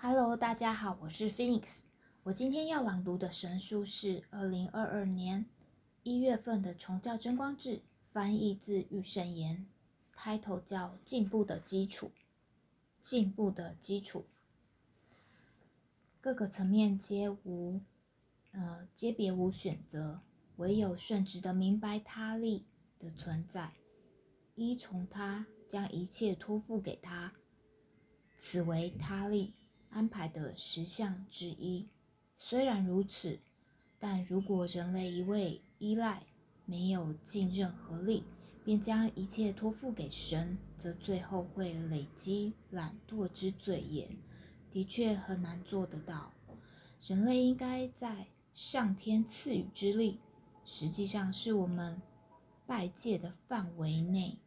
Hello，大家好，我是 Phoenix。我今天要朗读的神书是二零二二年一月份的《崇教真光志》，翻译自玉圣言，开头叫“进步的基础”。进步的基础，各个层面皆无，呃，皆别无选择，唯有顺直的明白他力的存在，依从他，将一切托付给他，此为他力。安排的十项之一。虽然如此，但如果人类一味依赖，没有尽任何力，便将一切托付给神，则最后会累积懒惰之罪业，的确很难做得到。人类应该在上天赐予之力，实际上是我们拜戒的范围内，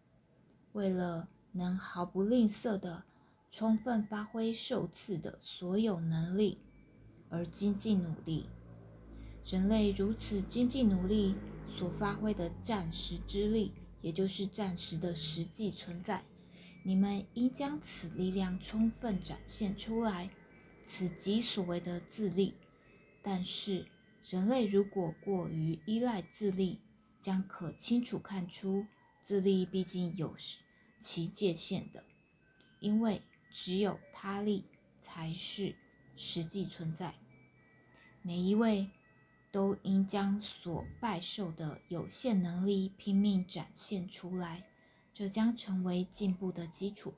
为了能毫不吝啬的。充分发挥受赐的所有能力，而精进努力。人类如此精进努力所发挥的暂时之力，也就是暂时的实际存在。你们应将此力量充分展现出来，此即所谓的自立。但是，人类如果过于依赖自立，将可清楚看出，自立毕竟有其界限的，因为。只有他力才是实际存在。每一位都应将所拜受的有限能力拼命展现出来，这将成为进步的基础。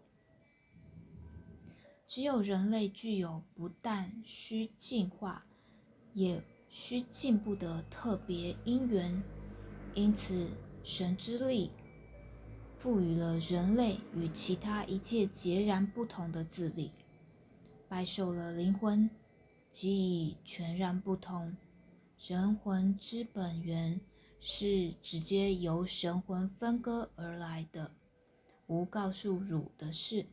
只有人类具有不但需进化，也需进步的特别因缘，因此神之力。赋予了人类与其他一切截然不同的自力，拜受了灵魂，即已全然不同。人魂之本源是直接由神魂分割而来的。无告诉汝的是，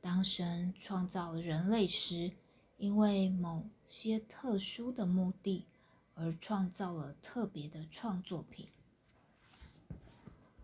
当神创造人类时，因为某些特殊的目的而创造了特别的创作品。